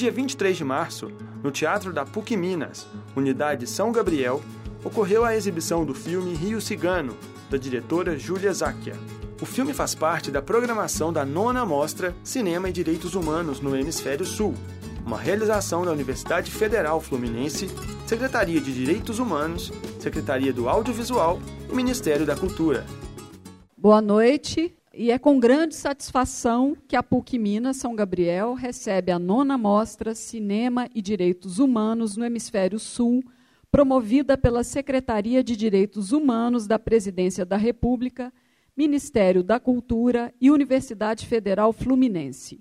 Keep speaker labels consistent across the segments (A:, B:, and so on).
A: dia 23 de março, no Teatro da PUC Minas, Unidade São Gabriel, ocorreu a exibição do filme Rio Cigano, da diretora Júlia Záquia. O filme faz parte da programação da nona mostra Cinema e Direitos Humanos no Hemisfério Sul, uma realização da Universidade Federal Fluminense, Secretaria de Direitos Humanos, Secretaria do Audiovisual e Ministério da Cultura.
B: Boa noite. E é com grande satisfação que a PUC Minas São Gabriel recebe a nona mostra Cinema e Direitos Humanos no Hemisfério Sul, promovida pela Secretaria de Direitos Humanos da Presidência da República, Ministério da Cultura e Universidade Federal Fluminense.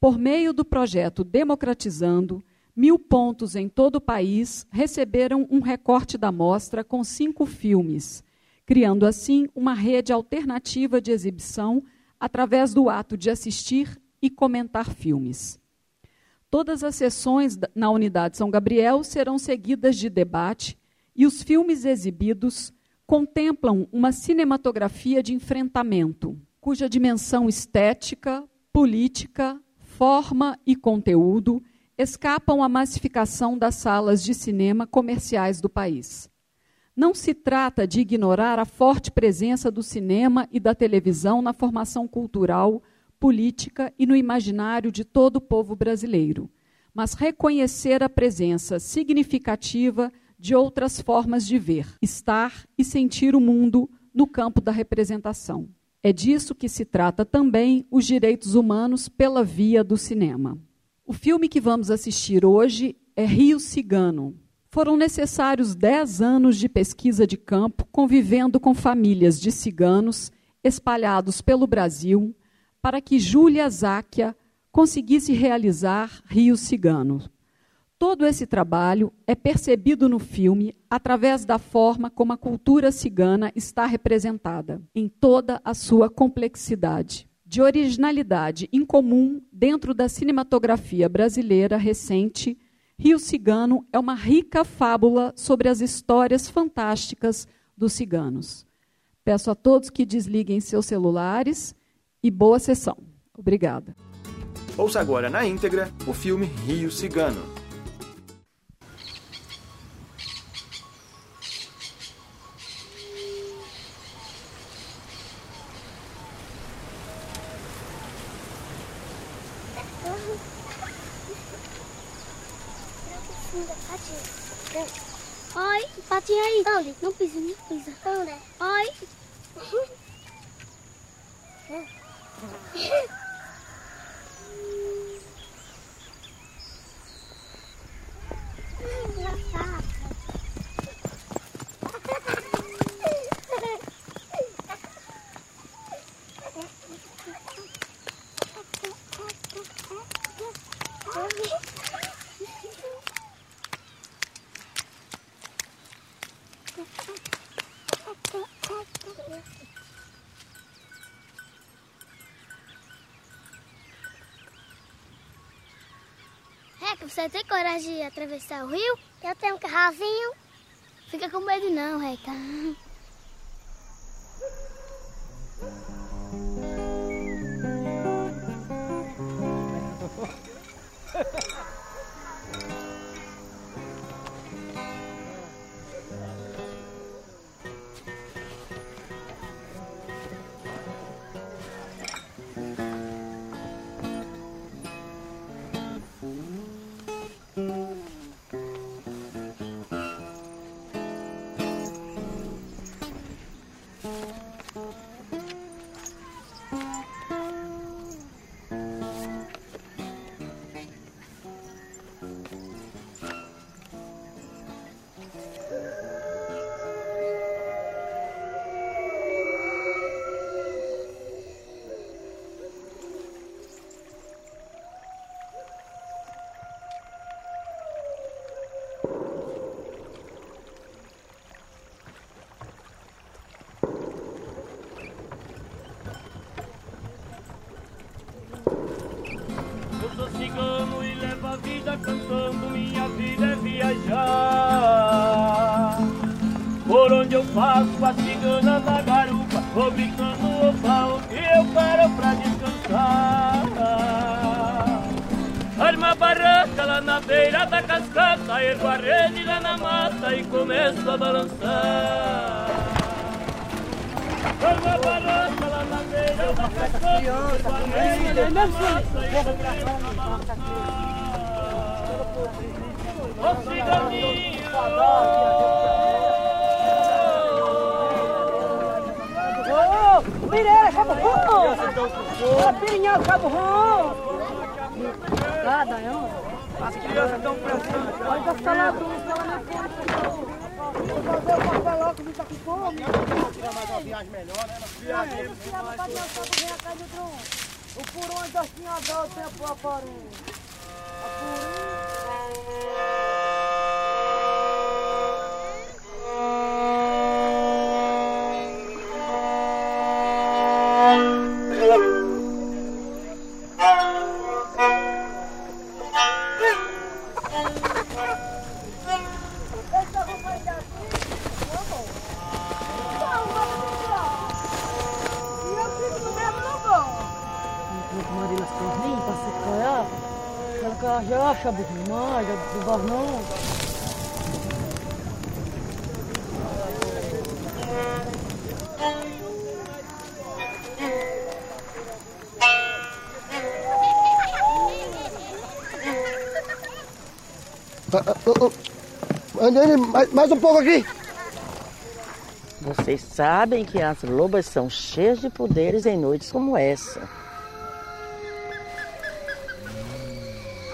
B: Por meio do projeto Democratizando, mil pontos em todo o país receberam um recorte da mostra com cinco filmes, criando assim uma rede alternativa de exibição através do ato de assistir e comentar filmes. Todas as sessões na Unidade São Gabriel serão seguidas de debate e os filmes exibidos contemplam uma cinematografia de enfrentamento, cuja dimensão estética, política, forma e conteúdo escapam à massificação das salas de cinema comerciais do país. Não se trata de ignorar a forte presença do cinema e da televisão na formação cultural, política e no imaginário de todo o povo brasileiro, mas reconhecer a presença significativa de outras formas de ver, estar e sentir o mundo no campo da representação. É disso que se trata também os direitos humanos pela via do cinema. O filme que vamos assistir hoje é Rio Cigano. Foram necessários dez anos de pesquisa de campo convivendo com famílias de ciganos espalhados pelo Brasil para que Júlia Záquia conseguisse realizar Rio Cigano. Todo esse trabalho é percebido no filme através da forma como a cultura cigana está representada, em toda a sua complexidade. De originalidade incomum dentro da cinematografia brasileira recente, Rio Cigano é uma rica fábula sobre as histórias fantásticas dos ciganos. Peço a todos que desliguem seus celulares e boa sessão. Obrigada.
A: Ouça agora na íntegra o filme Rio Cigano.
C: Oi, Não pisa, não pisa. Onde? Oi. Reca, você tem coragem de atravessar o rio? Eu tenho um carrozinho. Fica com medo não, Reca.
D: cantando, minha vida é viajar. Por onde eu passo a cigana na garupa, vou brincando, falo que eu quero pra descansar. Arma barraca beira da cascata, ergo a rede lá na mata e começo a balançar. Ergo a balança lá na beira da cascata, ergo a rede lá na mata e começo a balançar. Ô ciganinho!
E: Pireira, cabo ruim! Pirinhão, cabo ruim! Cada, não?
A: As crianças estão
E: ficar lá, tu fica lá na frente. Vou fazer o logo, que não tá com fome. Tirar mais uma viagem melhor, né? Viagem. Não tira mais cabo ruim, a carne do O furão é docinho adora o tempo a farinha. A. mais,
F: mais um pouco aqui.
G: Vocês sabem que as lobas são cheias de poderes em noites como essa.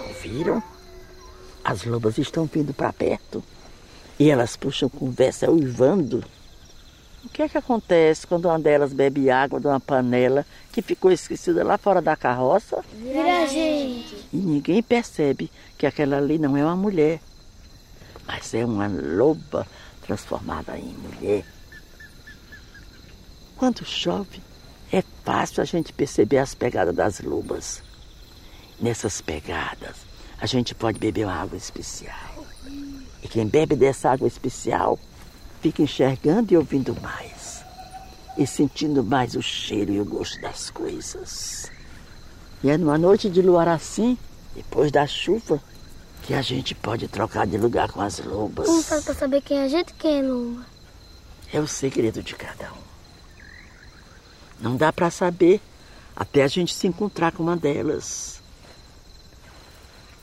G: Ouviram? As lobas estão vindo para perto e elas puxam conversa uivando. O que é que acontece quando uma delas bebe água de uma panela que ficou esquecida lá fora da carroça
C: Vira gente.
G: e ninguém percebe que aquela ali não é uma mulher, mas é uma loba transformada em mulher? Quando chove, é fácil a gente perceber as pegadas das lobas. Nessas pegadas, a gente pode beber uma água especial. E quem bebe dessa água especial fica enxergando e ouvindo mais. E sentindo mais o cheiro e o gosto das coisas. E é numa noite de luar assim, depois da chuva, que a gente pode trocar de lugar com as lobas.
C: Como faz pra saber quem é a gente e quem é Luma?
G: É o segredo de cada um. Não dá para saber até a gente se encontrar com uma delas.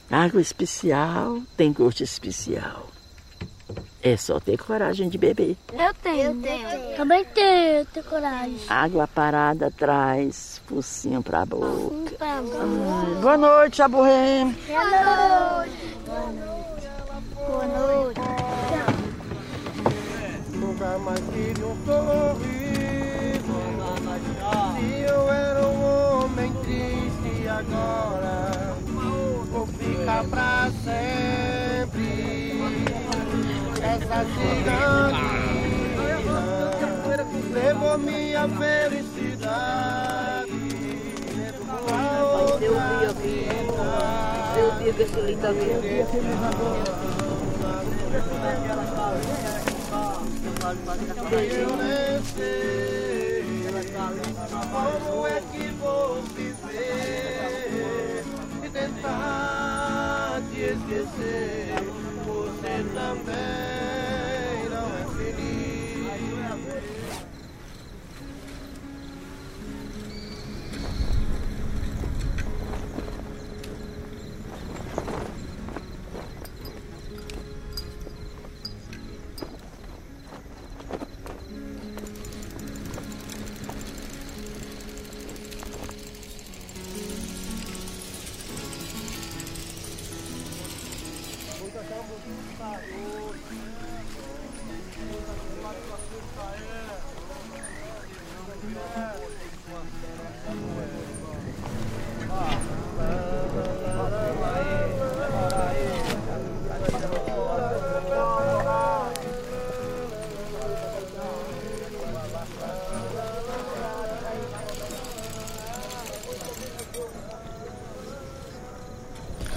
G: Água especial tem gosto especial. É só ter coragem de beber.
C: Eu tenho. Eu tenho. Também tenho, eu tenho coragem.
G: Água parada traz focinho pra boca.
C: Um pra boca.
G: Boa noite, Aburré.
C: Boa noite. Boa noite.
F: Nunca mais tive um sorriso. Se eu era um homem triste agora, vou ficar pra sempre. Essa ciganinha levou minha felicidade. Levou a outra vida.
E: Eu vi que esse lindo
F: Eu nem sei como é que vou viver e tentar te esquecer. Você também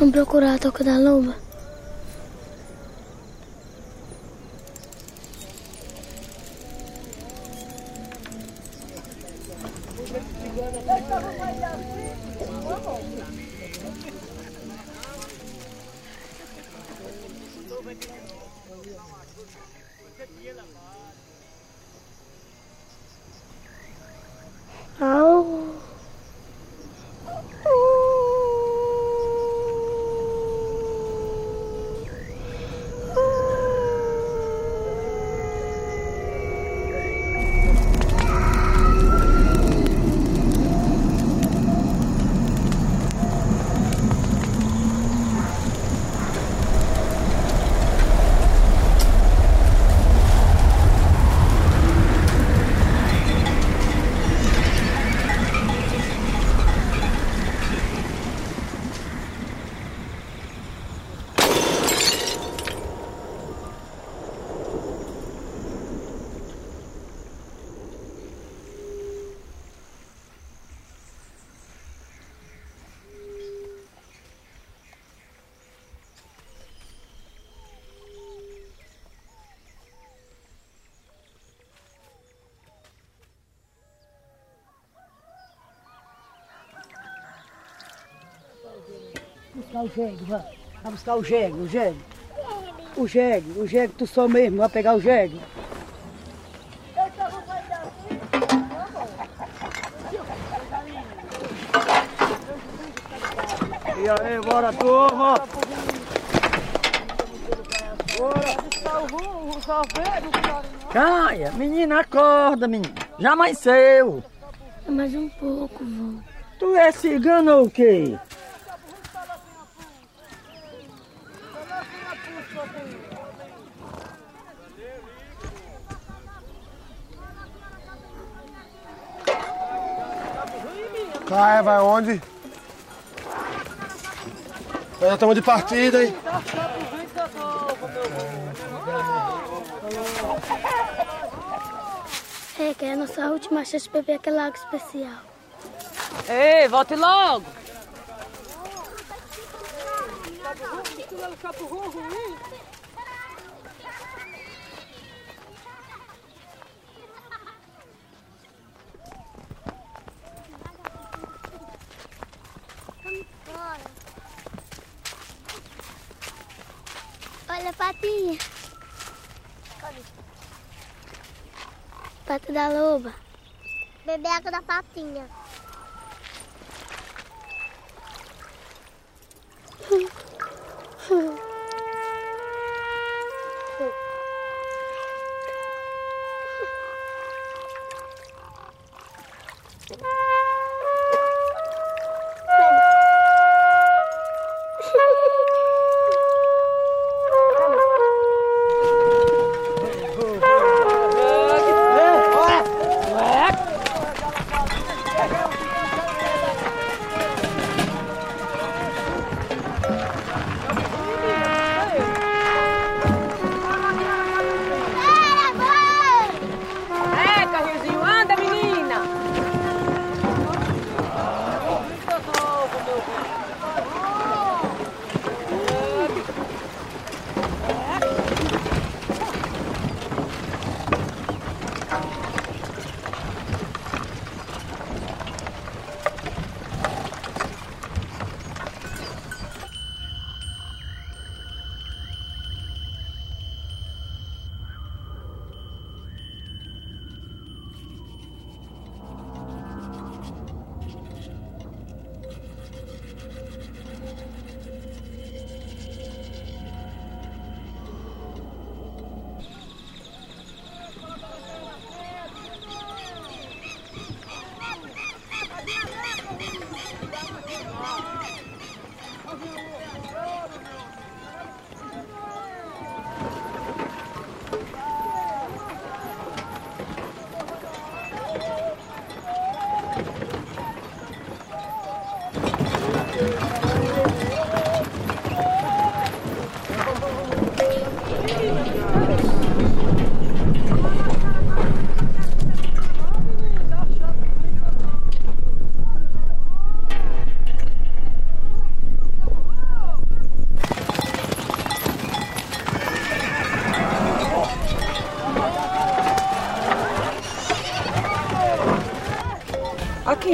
C: Vamos procurar a toca da lomba.
H: O jegue, vai. Vai buscar o jegue, o jegue. O jegue, o jegue, tu só mesmo, vai pegar o jegue.
I: E aí, bora turma!
G: Caia, menina, acorda, menina. Já amanheceu.
C: Mais um pouco, vó.
G: Tu é cigano ou o quê?
I: Caia, vai onde? Nós já estamos de partida, hein?
C: É, que é a nossa última chance de beber aquela água especial.
H: Ei, volte logo!
C: Olha a patinha. Pata da loba. Beber água da patinha.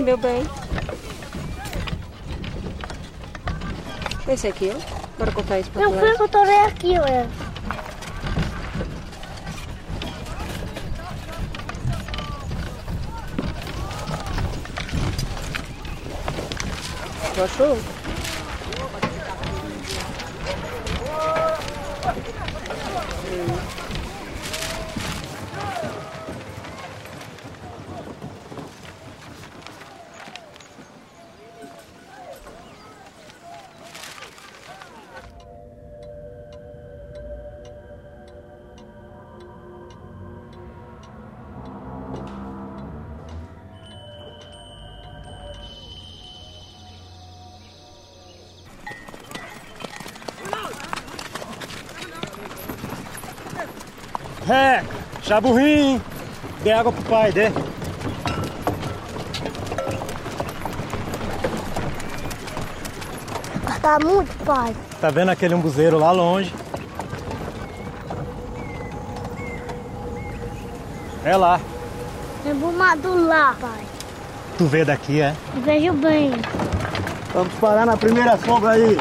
J: meu bem. Esse aqui, ó. Bora comprar isso pra
C: Eu fui que eu tô vendo aqui, olha.
K: Gostou? Chaburrim. Dê água pro pai, dê.
C: Tá muito, pai.
K: Tá vendo aquele umbuzeiro lá longe? É lá.
C: Embumado lá, pai.
K: Tu vê daqui, é?
C: Vejo bem.
F: Vamos parar na primeira sombra aí.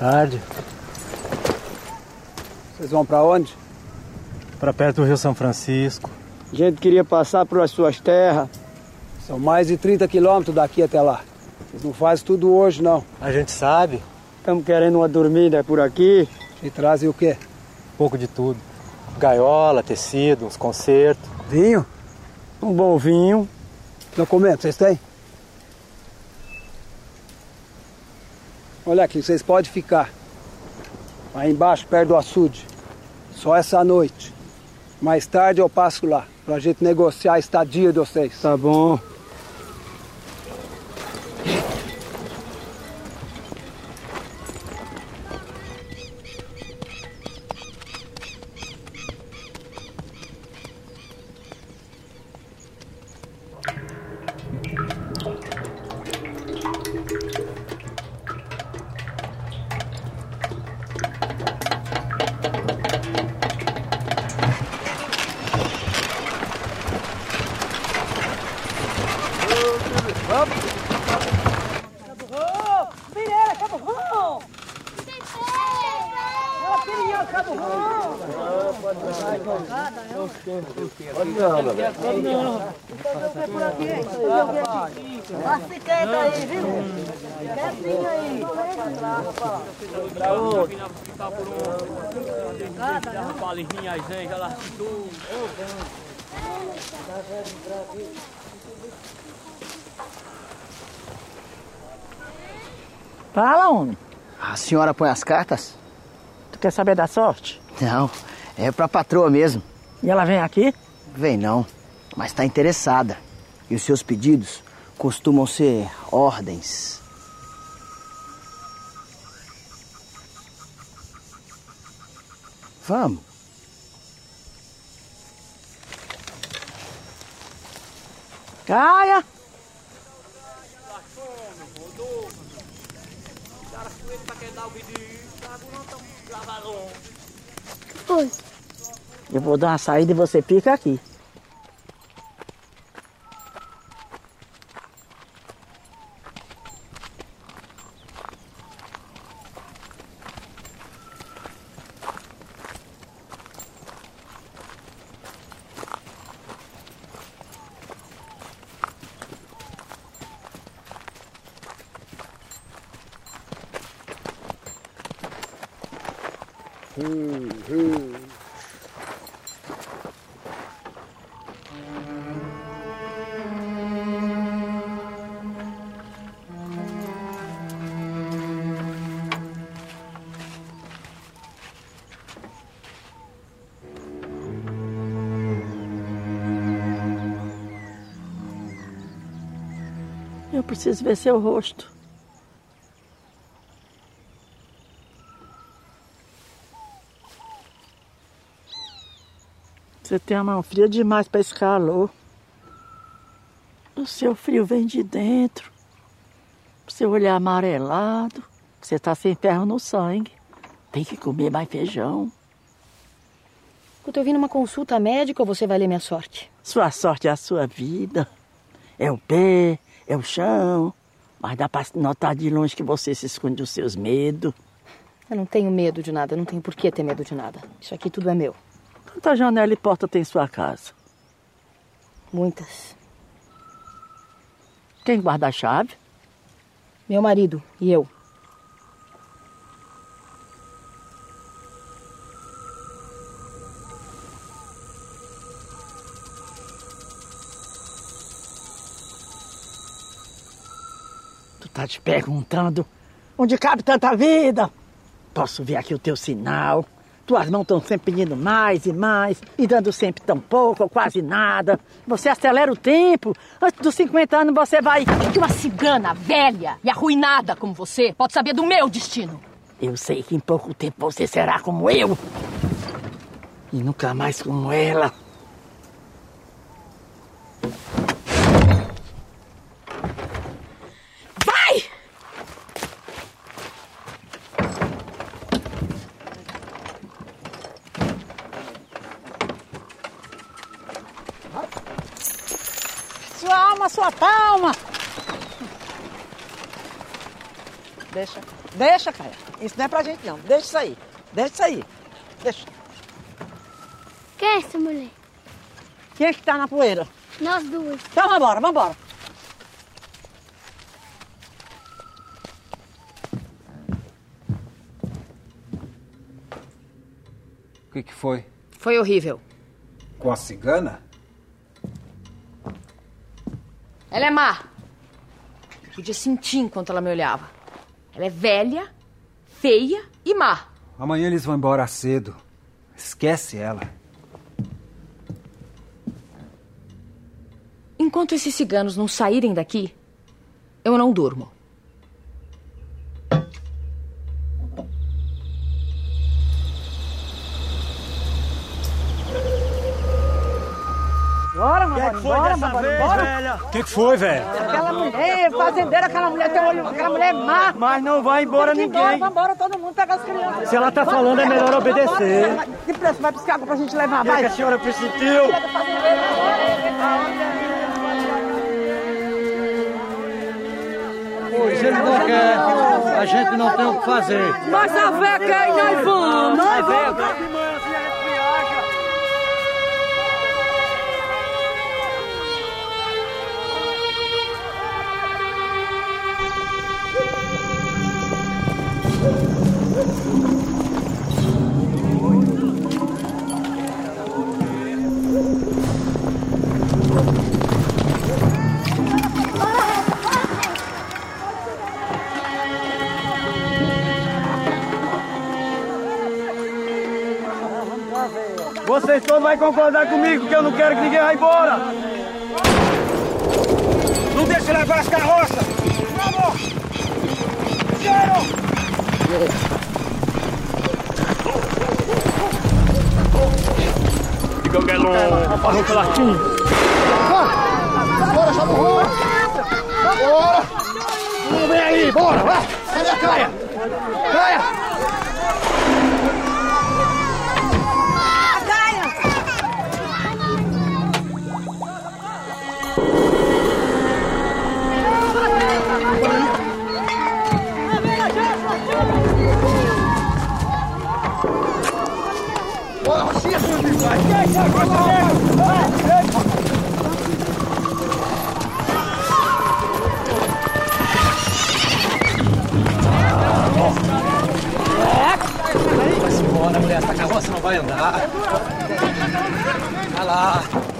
K: Tarde.
F: Vocês vão pra onde?
K: Pra perto do Rio São Francisco.
F: A gente queria passar por as suas terras. São mais de 30 quilômetros daqui até lá. Vocês não fazem tudo hoje, não.
K: A gente sabe.
F: Estamos querendo uma dormida por aqui. E trazem o quê?
K: Um pouco de tudo. Gaiola, tecido, uns concertos.
F: Vinho? Um bom vinho. Documento, vocês têm? Olha aqui, vocês podem ficar. Aí embaixo, perto do açude. Só essa noite. Mais tarde eu passo lá, pra gente negociar a estadia de vocês. Tá bom.
E: Mastiqueta aí, viu? Quietinho aí.
D: Ficar por um. Uma palinha, aí, gente, ela tudo.
G: Fala, homem.
I: A senhora põe as cartas?
G: Tu quer saber da sorte?
I: Não, é pra patroa mesmo.
G: E ela vem aqui?
I: Vem não, mas tá interessada. E os seus pedidos costumam ser ordens. Vamos.
G: Caia!
C: Foi.
G: Eu vou dar uma saída e você fica aqui. Preciso ver seu rosto. Você tem a mão fria demais para esse calor. O seu frio vem de dentro. O seu olhar amarelado. Você está sem ferro no sangue. Tem que comer mais feijão.
L: Eu tô vindo uma consulta médica ou você vai ler minha sorte?
G: Sua sorte é a sua vida. É o pé, é o chão. Mas dá para notar de longe que você se esconde dos seus medos.
L: Eu não tenho medo de nada, não tenho por que ter medo de nada. Isso aqui tudo é meu.
G: Quanta janela e porta tem em sua casa?
L: Muitas.
G: Quem guarda a chave?
L: Meu marido e eu.
G: Tá te perguntando onde cabe tanta vida? Posso ver aqui o teu sinal. Tuas mãos estão sempre pedindo mais e mais, e dando sempre tão pouco ou quase nada. Você acelera o tempo. Antes dos 50 anos você vai.
L: Que uma cigana velha e arruinada como você pode saber do meu destino.
G: Eu sei que em pouco tempo você será como eu. E nunca mais como ela.
L: Vai!
E: Sua alma, sua palma. Deixa. Deixa, cara. Isso não é pra gente, não. Deixa isso aí. Deixa isso aí. Deixa.
C: Quem é essa mulher?
E: Quem é que tá na poeira?
C: Nós duas.
E: Então vambora, vambora.
F: O que, que foi?
L: Foi horrível.
F: Com a cigana?
L: Ela é má. Podia sentir enquanto ela me olhava. Ela é velha, feia e má.
F: Amanhã eles vão embora cedo. Esquece ela.
L: Enquanto esses ciganos não saírem daqui, eu não durmo.
E: Bora, mano. Bora, mano. Bora.
K: O que, que foi, velho?
E: Aquela mulher, fazendeira, aquela mulher tem olho, aquela mulher é má.
K: Mas não vai embora
E: que
K: ninguém.
E: Embora, vambora, todo mundo pega as crianças.
K: Se ela tá falando, é melhor obedecer.
E: Que preço vai piscar água pra gente levar?
K: O que, é
E: Vai.
K: que a senhora pressentiu?
M: Pois ele não quer, a gente não tem o que fazer.
J: Mas a véia quer e nós vamos.
K: Nós vamos. Vocês todos vão concordar comigo que eu não quero que ninguém vá embora. Não deixe levar as carroças. Vamos! Cheiro!
D: É longo, parou pela latim.
N: Bora, chama o Rua! Bora! Vem aí, bora! Vai! Cadê a Caia? Caia!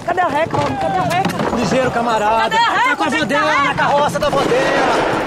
M: Cadê a
E: vai, homem? Cadê a vai,
K: Ligeiro, camarada.
E: Cadê a vai,
K: Tá com a bandeira, na carroça da bandeira.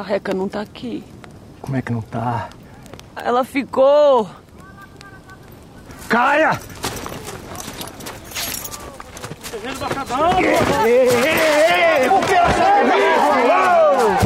E: A
O: Reca
E: não tá
O: aqui.
K: Como é que não tá?
O: Ela ficou.
K: Caia!
G: Ei, ei, ei, recupera
O: Reca!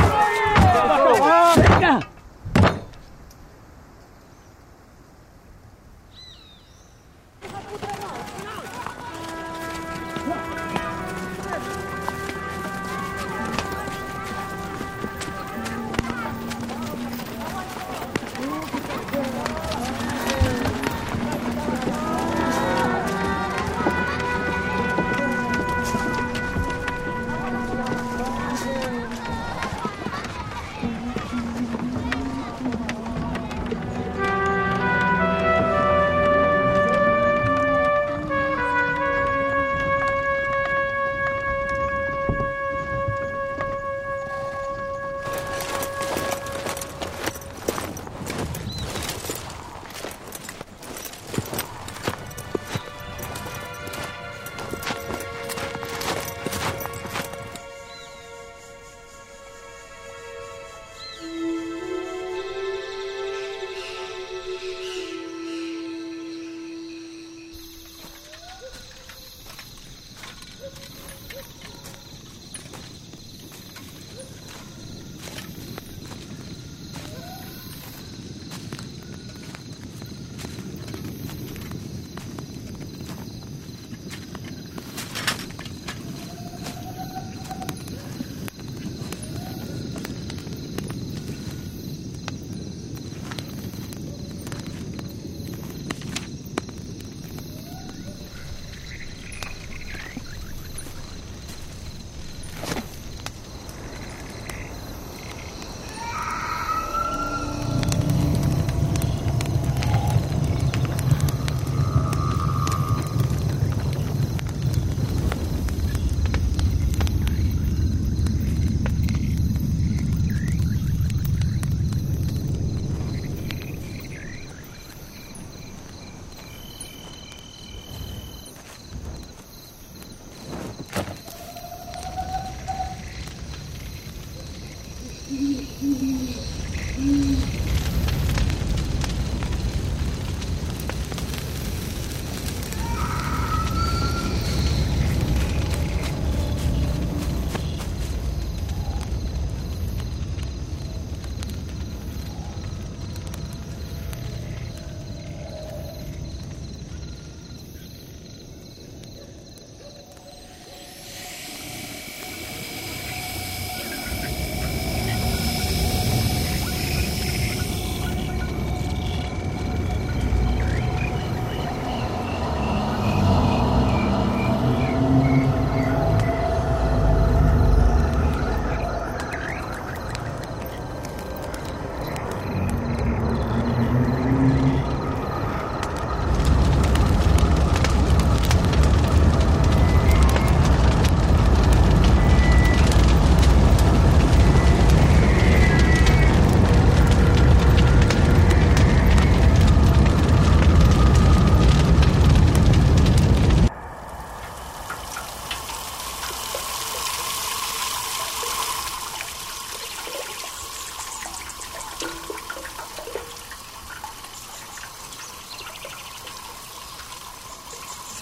O: Mm-hmm.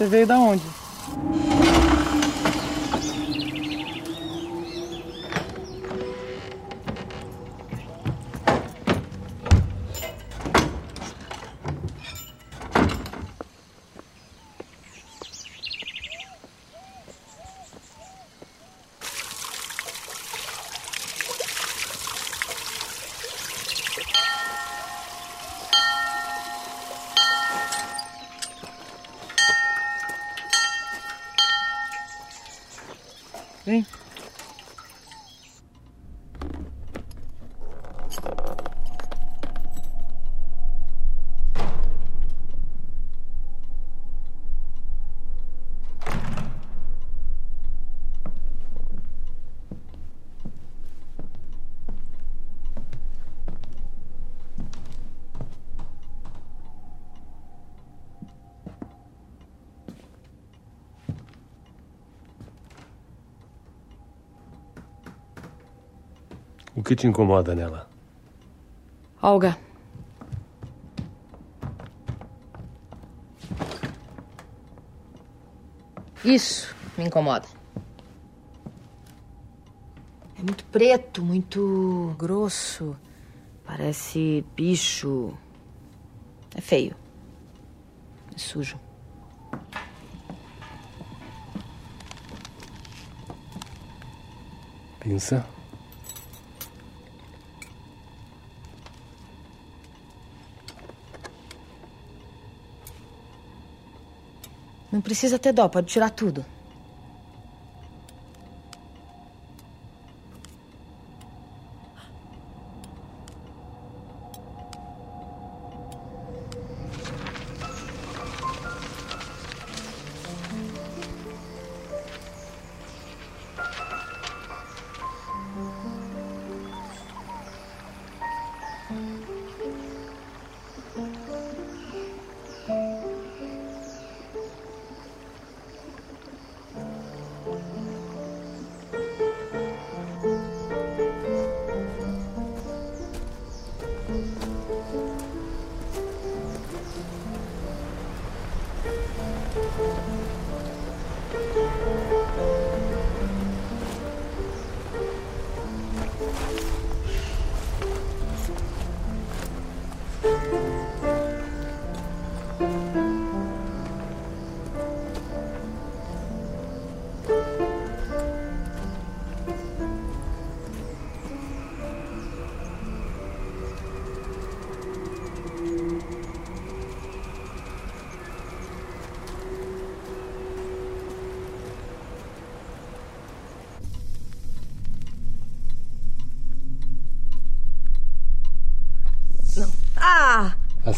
P: Você veio da onde?
Q: O que te incomoda nela?
L: Olga. Isso me incomoda. É muito preto, muito grosso. Parece bicho. É feio. É sujo.
Q: Pensa.
L: Não precisa ter dó, pode tirar tudo.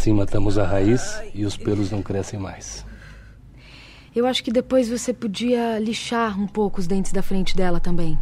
Q: Assim matamos a raiz e os pelos não crescem mais.
L: Eu acho que depois você podia lixar um pouco os dentes da frente dela também.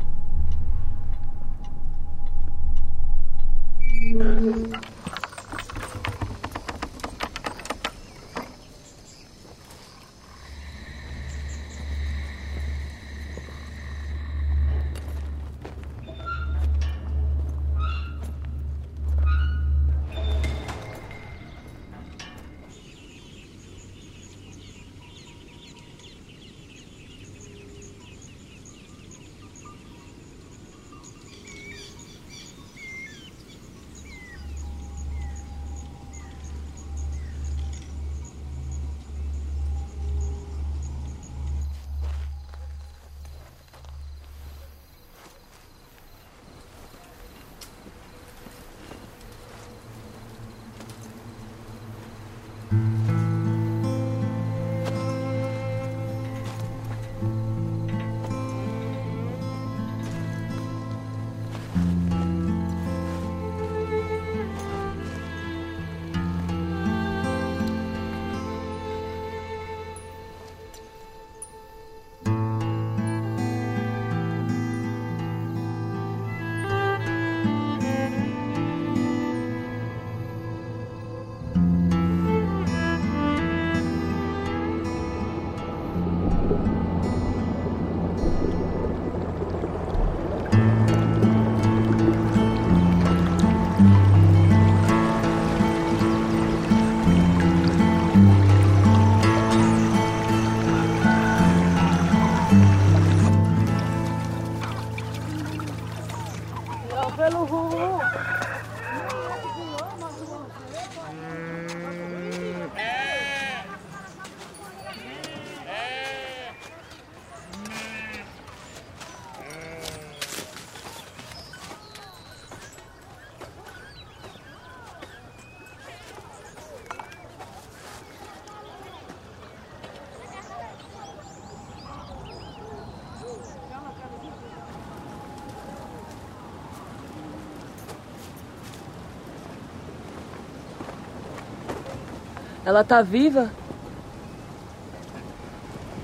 G: Ela tá viva?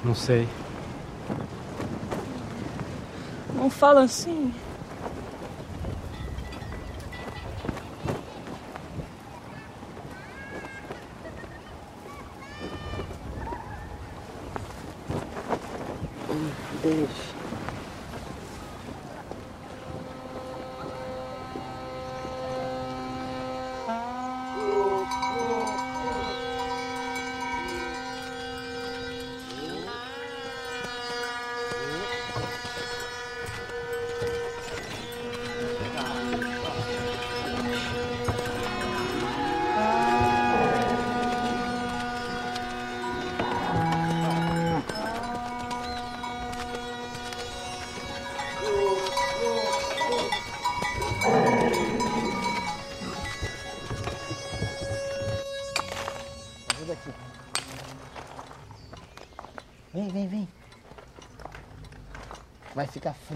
K: Não sei.
G: Não fala assim.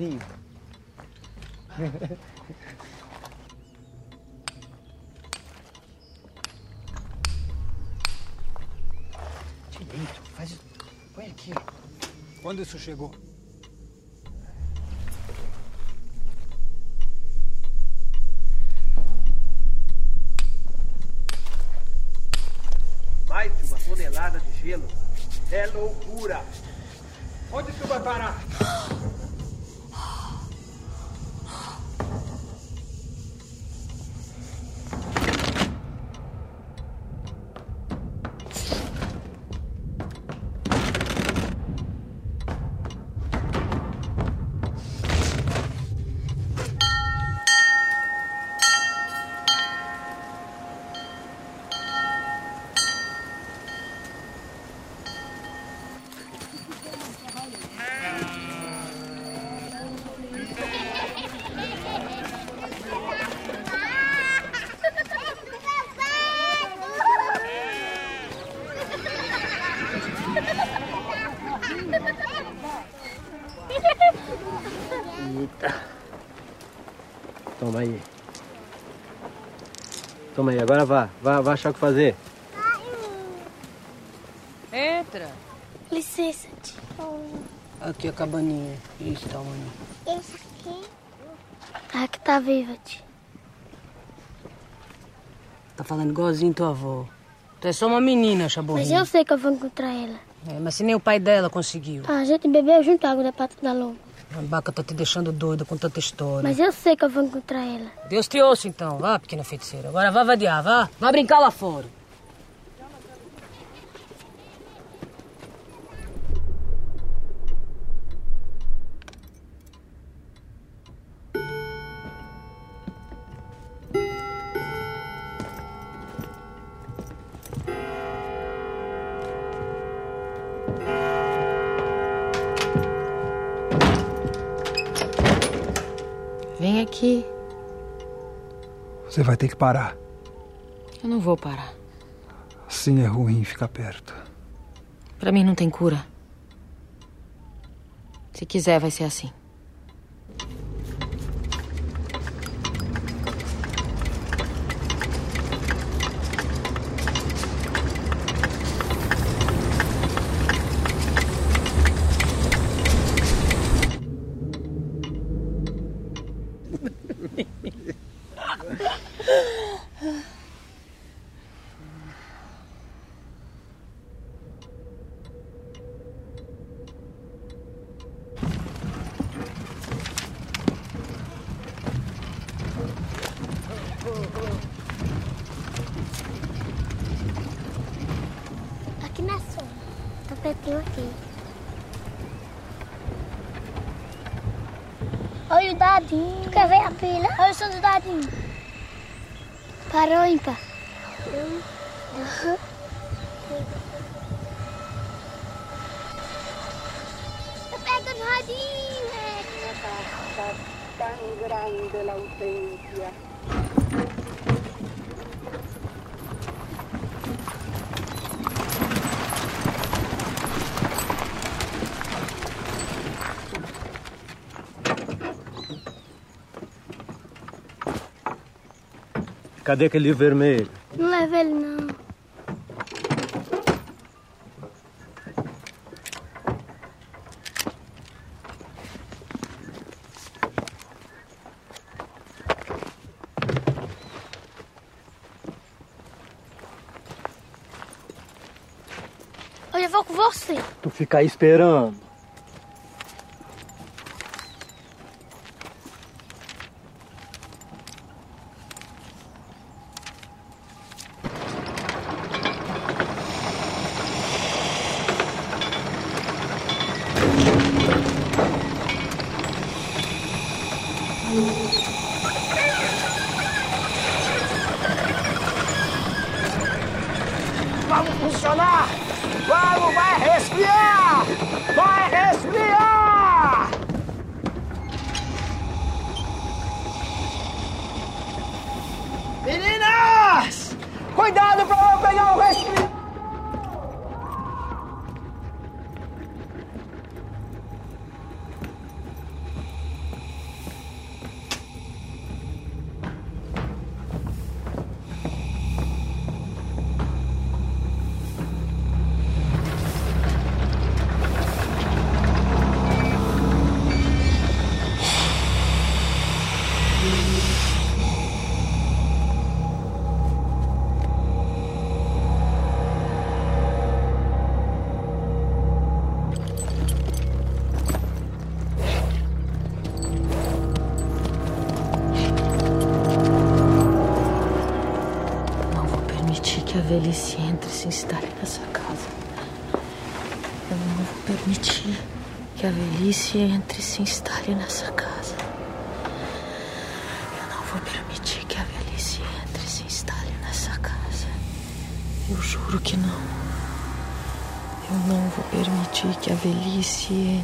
O: Frio. Direito, faz. Põe aqui.
F: Quando isso chegou?
K: Toma aí. Toma aí, agora vá. Vá, vá achar o que fazer.
G: Entra.
C: Licença, tio.
O: Aqui a cabaninha. Isso, tá, mano.
C: Esse aqui. Ah, que tá viva, tio.
O: Tá falando igualzinho tua avó. Tu é só uma menina,
C: Mas
O: chaborrinha.
C: eu sei que eu vou encontrar ela.
O: É, mas se nem o pai dela conseguiu.
C: Ah, a gente bebeu junto a água da pata da lomba.
O: A Baca tá te deixando doida com tanta história.
C: Mas eu sei que eu vou encontrar ela.
O: Deus te ouça então. Vá, pequena feiticeira. Agora vá vadiar, vá. Vá brincar lá fora.
F: Você vai ter que parar.
L: Eu não vou parar.
F: Assim é ruim ficar perto.
L: Pra mim não tem cura. Se quiser, vai ser assim. Cadê aquele livro vermelho?
C: Não é leva ele, não. Eu vou com você.
L: Tu ficar esperando.
R: delicie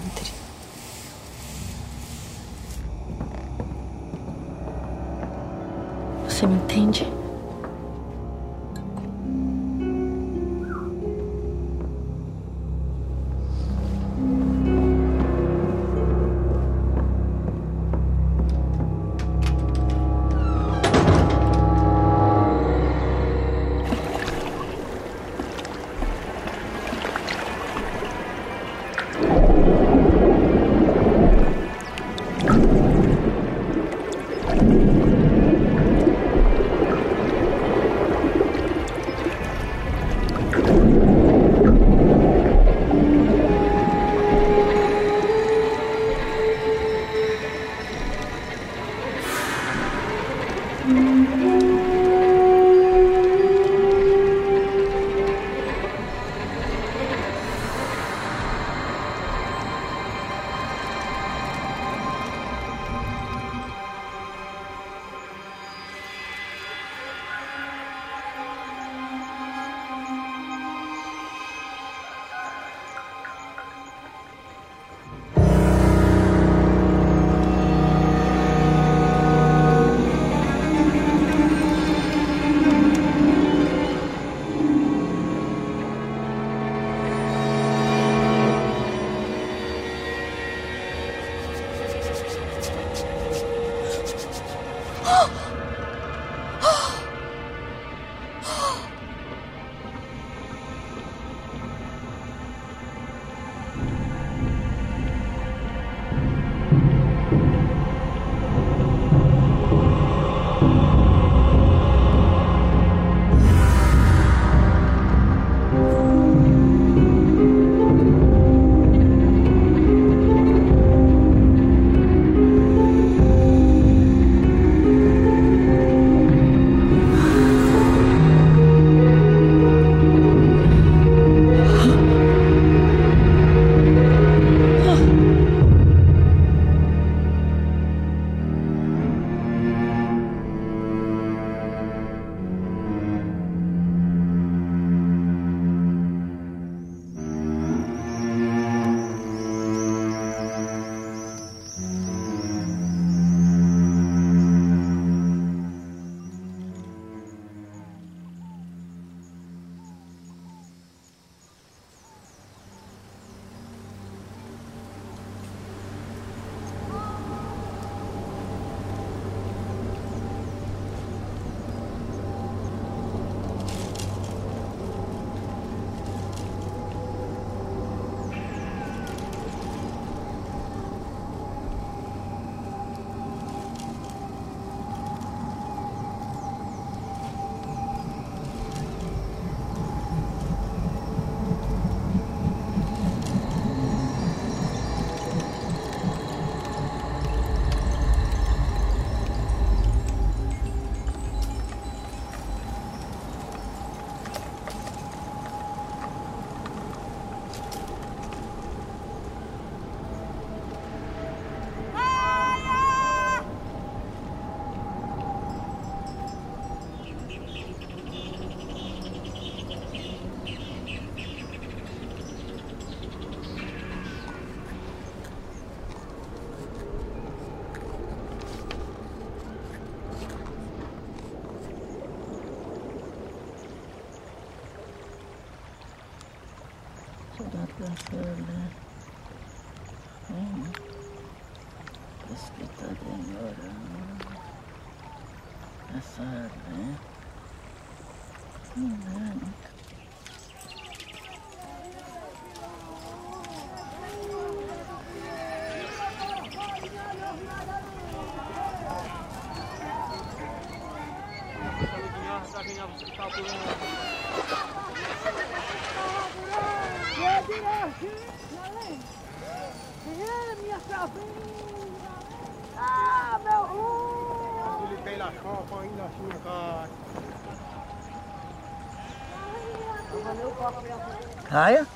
G: Raia?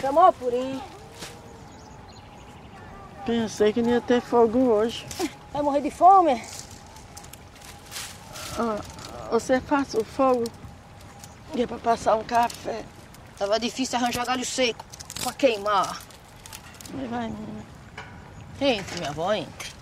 L: Chamou o Purim.
G: Pensei que não ia ter fogo hoje.
L: Vai morrer de fome?
G: Ah, você faz o fogo? E é pra passar um café.
L: Tava difícil arranjar galho seco pra queimar.
G: Mas vai, menina.
L: Entre, minha avó, entre.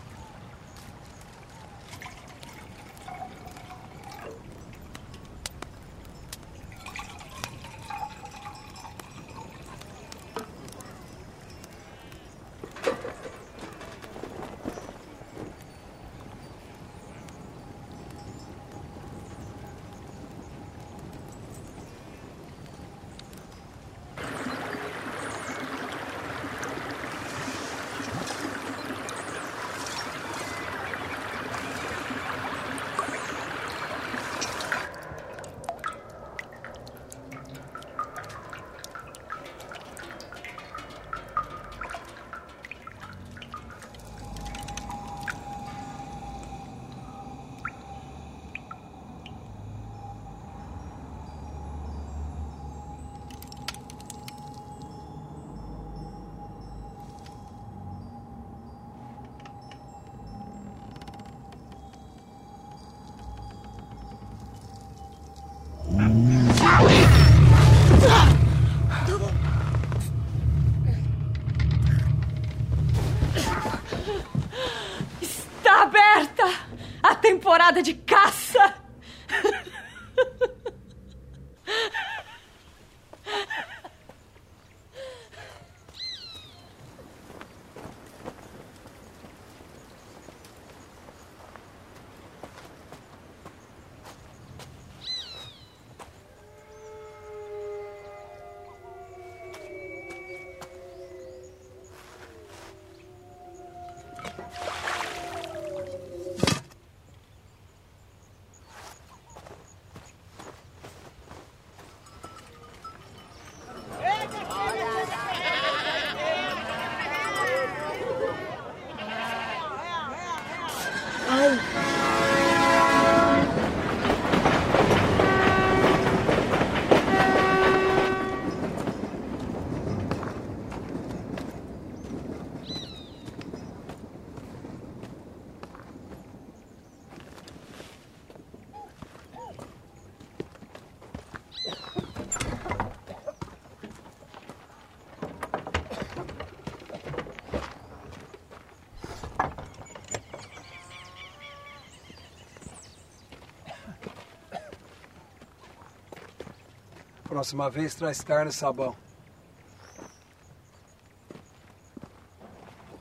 F: Próxima vez traz carne e sabão.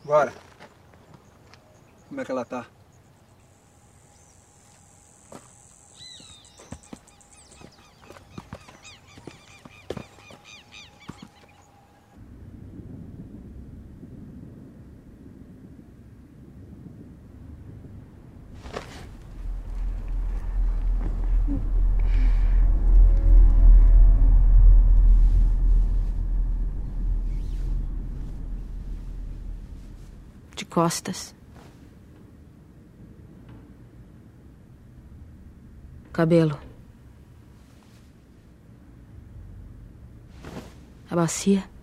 F: Bora. Como é que ela tá?
L: Costas. Cabelo. A bacia.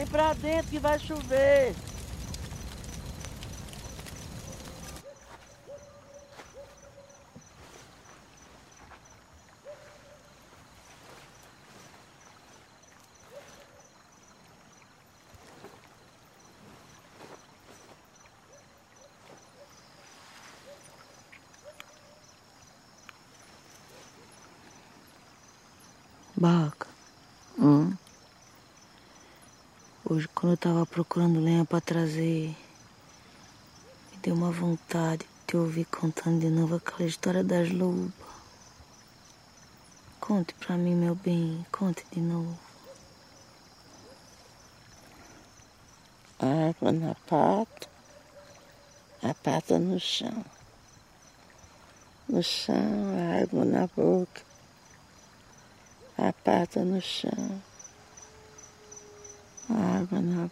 E: Vem pra dentro que vai chover.
S: Baca.
G: Hum?
S: Hoje, quando eu tava procurando lenha pra trazer, me deu uma vontade de te ouvir contando de novo aquela história das lobas. Conte pra mim, meu bem, conte de novo.
G: Água na pata, a pata no chão. No chão, água na boca, a pata no chão. Água na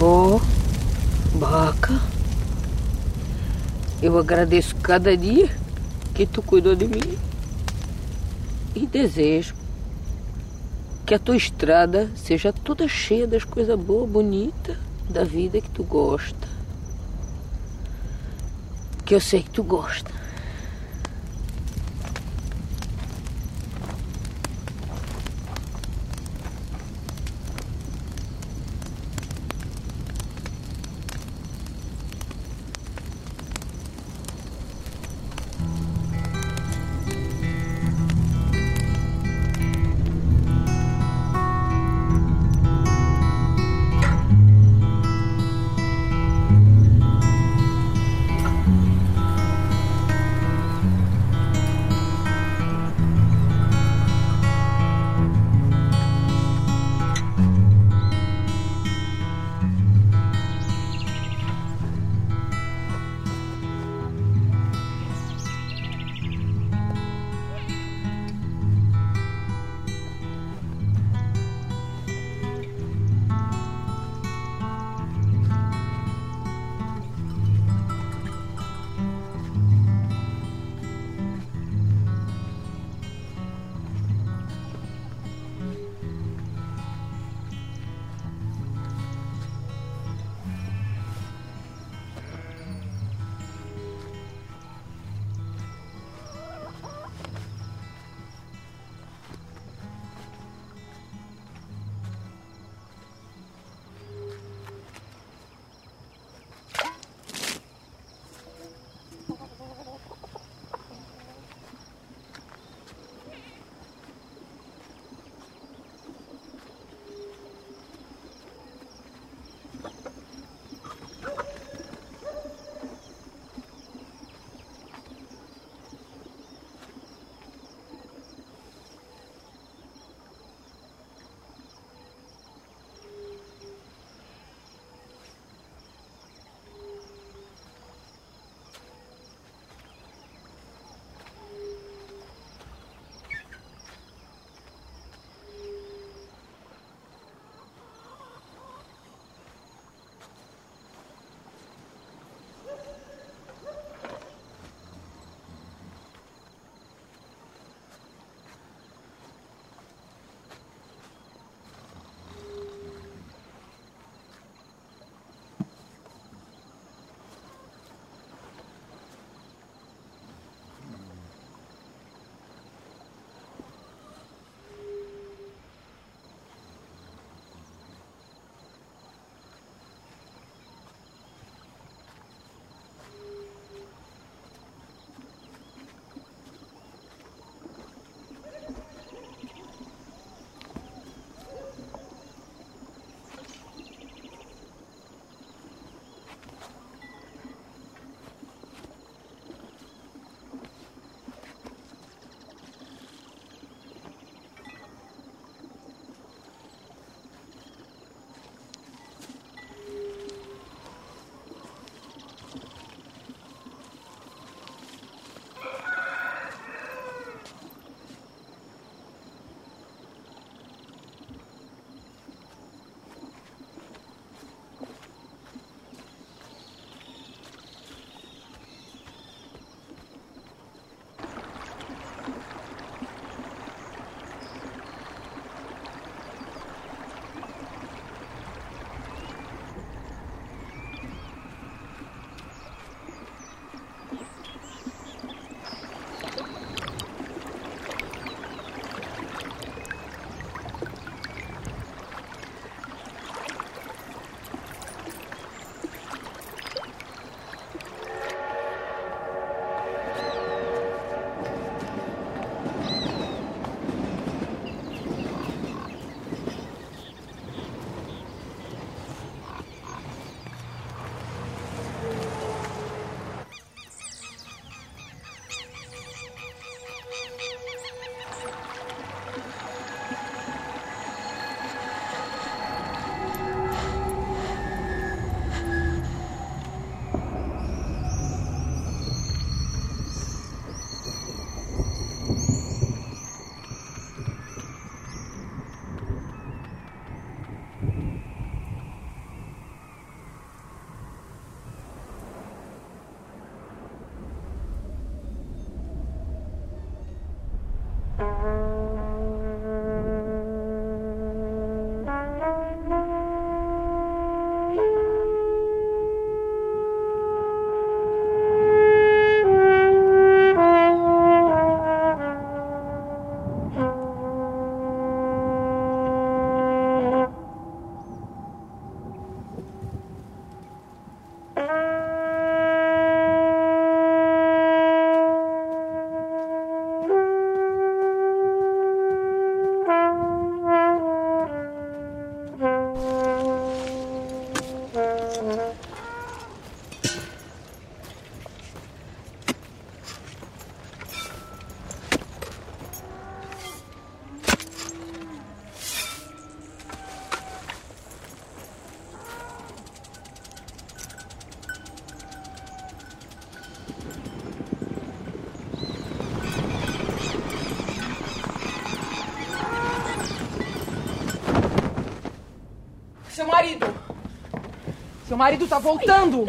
O: Vó, Baca, eu agradeço cada dia que tu cuidou de mim e desejo que a tua estrada seja toda cheia das coisas boas, bonitas da vida que tu gosta. Que eu sei que tu gosta. Marido tá voltando!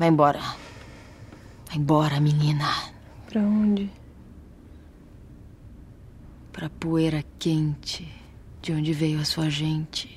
L: Vai embora. Vai embora, menina.
O: Pra onde?
L: Pra poeira quente de onde veio a sua gente.